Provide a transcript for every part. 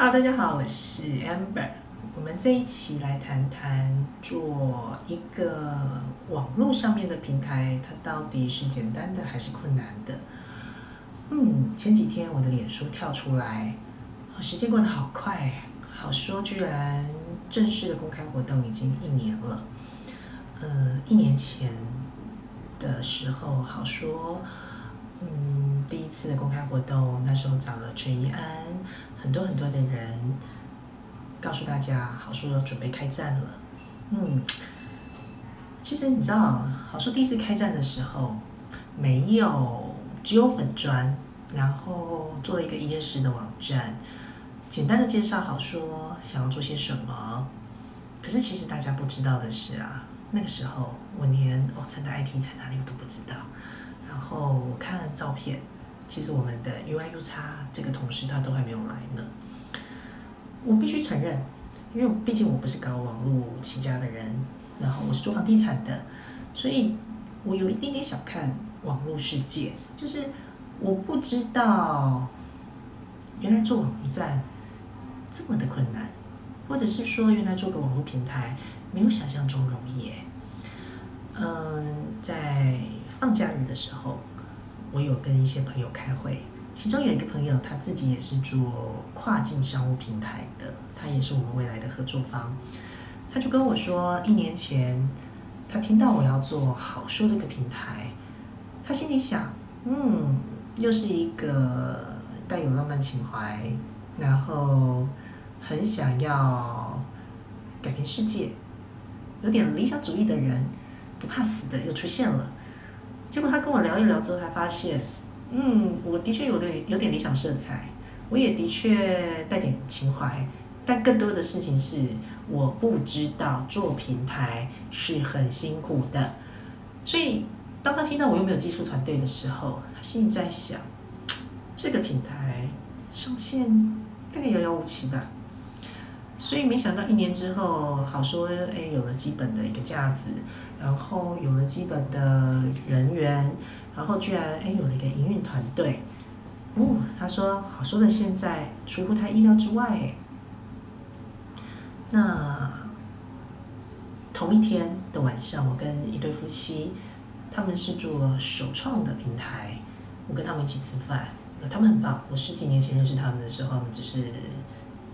Hello，大家好，我是 Amber。我们这一期来谈谈做一个网络上面的平台，它到底是简单的还是困难的？嗯，前几天我的脸书跳出来，时间过得好快，好说居然正式的公开活动已经一年了。呃，一年前的时候，好说。嗯，第一次的公开活动，那时候找了陈怡安，很多很多的人，告诉大家好书要准备开战了。嗯，其实你知道，好书第一次开战的时候，没有只有粉砖，然后做了一个一页式的网站，简单的介绍好说想要做些什么。可是其实大家不知道的是啊，那个时候我连哦，真的 IT 在哪里我都不知道。然后我看了照片，其实我们的 UIU 叉这个同事他都还没有来呢。我必须承认，因为毕竟我不是搞网络起家的人，然后我是做房地产的，所以我有一点点小看网络世界。就是我不知道，原来做网站这么的困难，或者是说原来做个网络平台没有想象中容易。嗯，在。放假日的时候，我有跟一些朋友开会，其中有一个朋友，他自己也是做跨境商务平台的，他也是我们未来的合作方。他就跟我说，一年前他听到我要做好说这个平台，他心里想，嗯，又是一个带有浪漫情怀，然后很想要改变世界，有点理想主义的人，不怕死的又出现了。结果他跟我聊一聊之后，才发现，嗯，我的确有点有点理想色彩，我也的确带点情怀，但更多的事情是我不知道做平台是很辛苦的，所以当他听到我又没有技术团队的时候，他心里在想，这个平台上线大概遥遥无期吧。所以没想到一年之后，好说哎，有了基本的一个架子，然后有了基本的人员，然后居然哎有了一个营运团队。哦，他说好说的现在出乎他意料之外。那同一天的晚上，我跟一对夫妻，他们是做首创的平台，我跟他们一起吃饭，他们很棒。我十几年前认识他们的时候，他们只是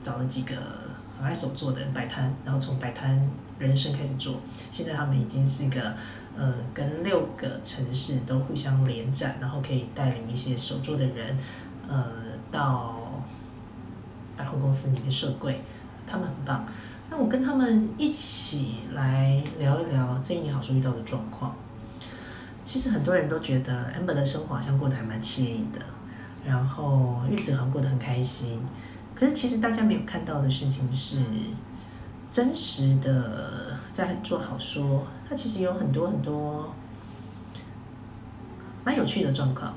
找了几个。很爱手做的人摆摊，然后从摆摊人生开始做，现在他们已经是个呃，跟六个城市都互相连展，然后可以带领一些手做的人，呃，到百货公司里面设柜，他们很棒。那我跟他们一起来聊一聊这一年好像遇到的状况。其实很多人都觉得 Amber 的生活好像过得还蛮惬意的，然后日子好像过得很开心。可是，其实大家没有看到的事情是，真实的在做好说，它其实有很多很多蛮有趣的状况，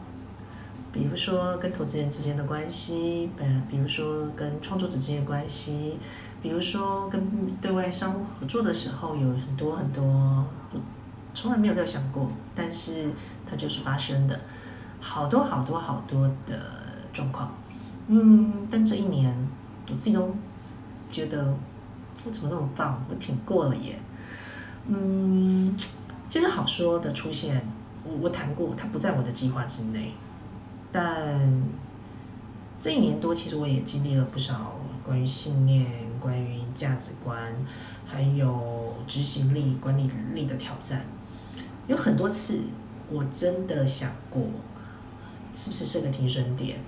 比如说跟投资人之间的关系，呃，比如说跟创作者之间的关系，比如说跟对外商务合作的时候，有很多很多从来没有料想过，但是它就是发生的，好多好多好多的状况。嗯，但这一年我自己都觉得我怎么那么棒，我挺过了耶。嗯，其实好说的出现，我我谈过，它不在我的计划之内。但这一年多，其实我也经历了不少关于信念、关于价值观，还有执行力、管理力的挑战。有很多次，我真的想过，是不是设个停损点？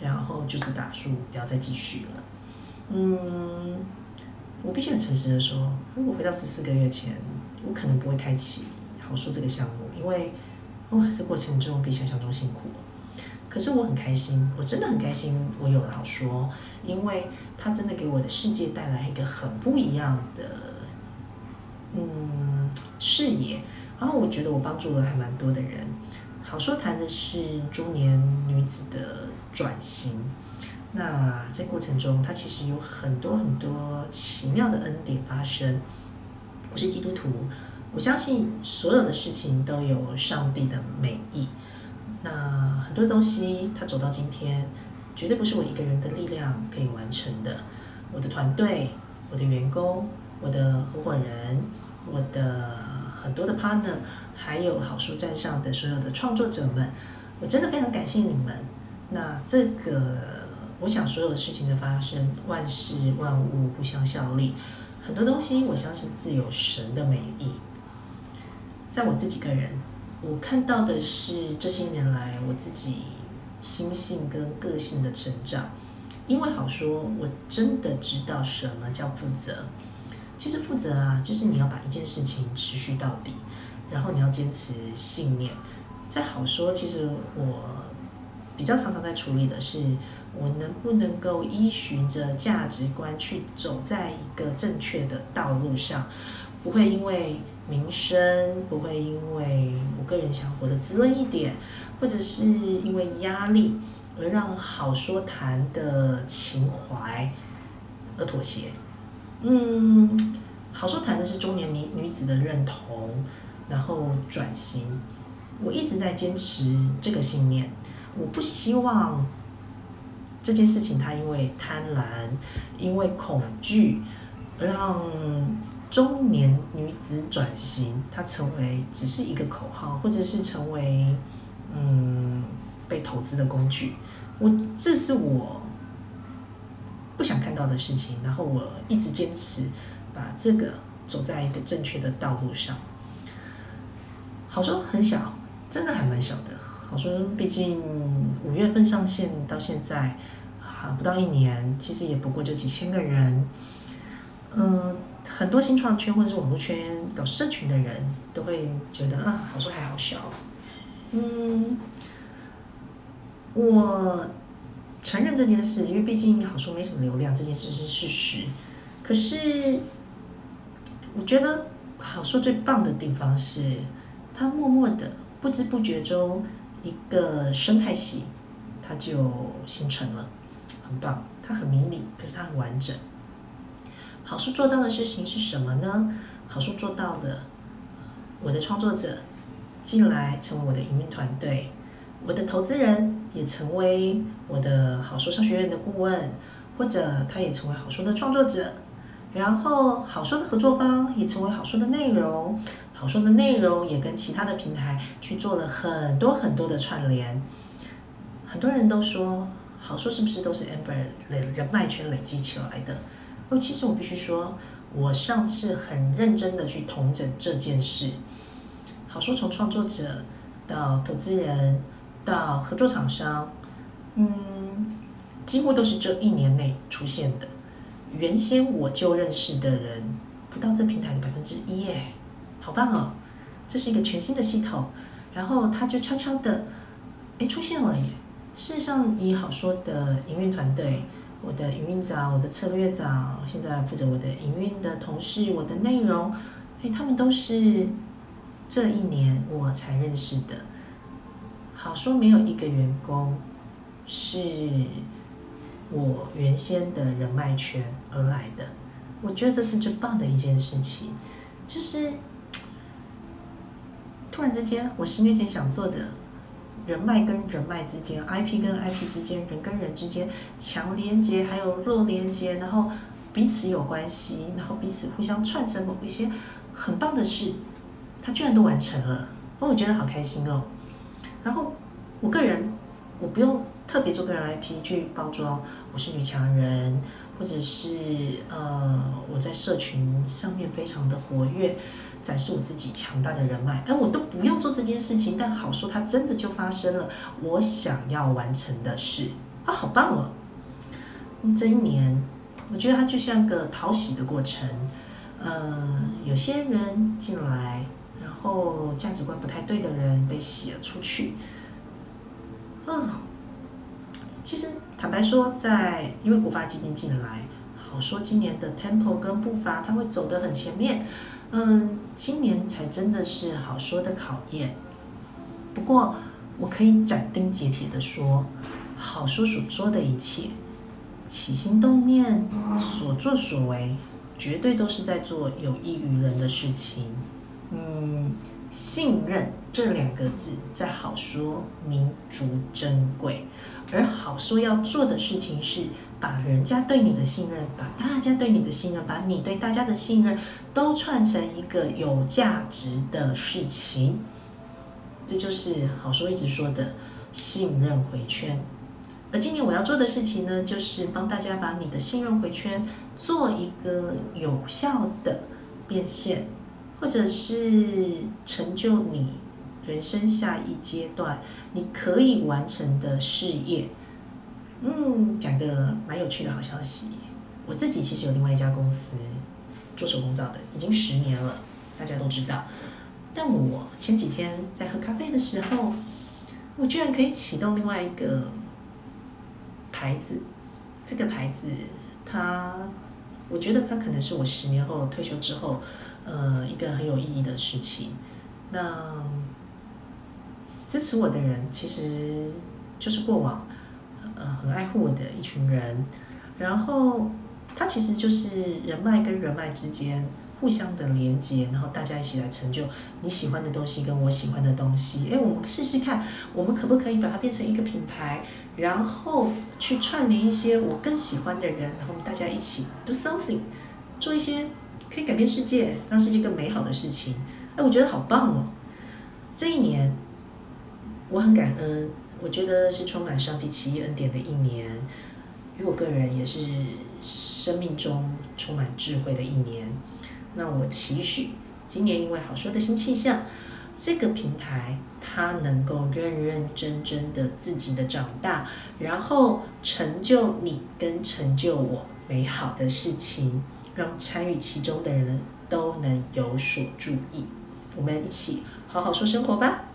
然后就是打输，不要再继续了。嗯，我必须很诚实的说，如果回到十四个月前，我可能不会开启好说这个项目，因为哇，这过程中比想象中辛苦。可是我很开心，我真的很开心，我有了好说，因为它真的给我的世界带来一个很不一样的嗯视野。然后我觉得我帮助了还蛮多的人。好说谈的是中年女子的转型，那在过程中，它其实有很多很多奇妙的恩典发生。我是基督徒，我相信所有的事情都有上帝的美意。那很多东西它走到今天，绝对不是我一个人的力量可以完成的。我的团队、我的员工、我的合伙人、我的很多的 partner，还有好书站上的所有的创作者们，我真的非常感谢你们。那这个，我想所有的事情的发生，万事万物互相效力，很多东西我相信自有神的美意。在我自己个人，我看到的是这些年来我自己心性跟个性的成长。因为好说，我真的知道什么叫负责。其实负责啊，就是你要把一件事情持续到底，然后你要坚持信念。在好说，其实我比较常常在处理的是，我能不能够依循着价值观去走在一个正确的道路上，不会因为名声，不会因为我个人想活得滋润一点，或者是因为压力。而让好说谈的情怀而妥协，嗯，好说谈的是中年女女子的认同，然后转型。我一直在坚持这个信念，我不希望这件事情它因为贪婪、因为恐惧，让中年女子转型，它成为只是一个口号，或者是成为嗯被投资的工具。我这是我不想看到的事情，然后我一直坚持把这个走在一个正确的道路上。好说很小，真的还蛮小的。好说，毕竟五月份上线到现在啊不到一年，其实也不过就几千个人。嗯，很多新创圈或者是网络圈搞社群的人都会觉得啊，好说还好小。嗯。我承认这件事，因为毕竟好说没什么流量，这件事是事实。可是，我觉得好说最棒的地方是，它默默的、不知不觉中，一个生态系，它就形成了，很棒。它很迷你，可是它很完整。好书做到的事情是什么呢？好书做到的，我的创作者进来成为我的营运团队。我的投资人也成为我的好说商学院的顾问，或者他也成为好说的创作者，然后好说的合作方也成为好说的内容，好说的内容也跟其他的平台去做了很多很多的串联。很多人都说好说是不是都是 Amber 的人脉圈累积起来的？哦，其实我必须说，我上次很认真的去统整这件事。好说从创作者到投资人。到合作厂商，嗯，几乎都是这一年内出现的。原先我就认识的人，不到这平台的百分之一耶，好棒哦！这是一个全新的系统，然后它就悄悄的，哎，出现了耶。事实上，以好说的营运团队，我的营运长、我的策略长，现在负责我的营运的同事，我的内容，哎，他们都是这一年我才认识的。好说没有一个员工是我原先的人脉圈而来的，我觉得这是最棒的一件事情，就是突然之间，我十年前想做的人脉跟人脉之间，IP 跟 IP 之间，人跟人之间强连接还有弱连接，然后彼此有关系，然后彼此互相串成某一些很棒的事，他居然都完成了，哦，我觉得好开心哦。然后，我个人我不用特别做个人 IP 去包装，我是女强人，或者是呃我在社群上面非常的活跃，展示我自己强大的人脉，哎，我都不用做这件事情，但好说它真的就发生了，我想要完成的事啊，好棒哦！这一年，我觉得它就像个讨喜的过程，呃，有些人进来。然后价值观不太对的人被洗了出去。嗯，其实坦白说，在因为国发基金进来，好说今年的 tempo 跟步伐，它会走得很前面。嗯，今年才真的是好说的考验。不过我可以斩钉截铁的说，好说所说的一切，起心动念，所作所为，绝对都是在做有益于人的事情。嗯。信任这两个字在好说弥足珍贵，而好说要做的事情是把人家对你的信任，把大家对你的信任，把你对大家的信任都串成一个有价值的事情。这就是好说一直说的信任回圈。而今年我要做的事情呢，就是帮大家把你的信任回圈做一个有效的变现。或者是成就你人生下一阶段你可以完成的事业，嗯，讲个蛮有趣的好消息。我自己其实有另外一家公司做手工皂的，已经十年了，大家都知道。但我前几天在喝咖啡的时候，我居然可以启动另外一个牌子。这个牌子，它，我觉得它可能是我十年后退休之后。呃，一个很有意义的事情。那支持我的人，其实就是过往呃很爱护我的一群人。然后，它其实就是人脉跟人脉之间互相的连接，然后大家一起来成就你喜欢的东西跟我喜欢的东西。哎，我们试试看，我们可不可以把它变成一个品牌，然后去串联一些我更喜欢的人，然后大家一起 do something，做一些。可以改变世界，让世界更美好的事情，哎，我觉得好棒哦！这一年我很感恩，我觉得是充满上帝奇异恩典的一年，与我个人也是生命中充满智慧的一年。那我期许今年因为好说的新气象，这个平台它能够认认真真的自己的长大，然后成就你跟成就我美好的事情。让参与其中的人都能有所注意，我们一起好好说生活吧。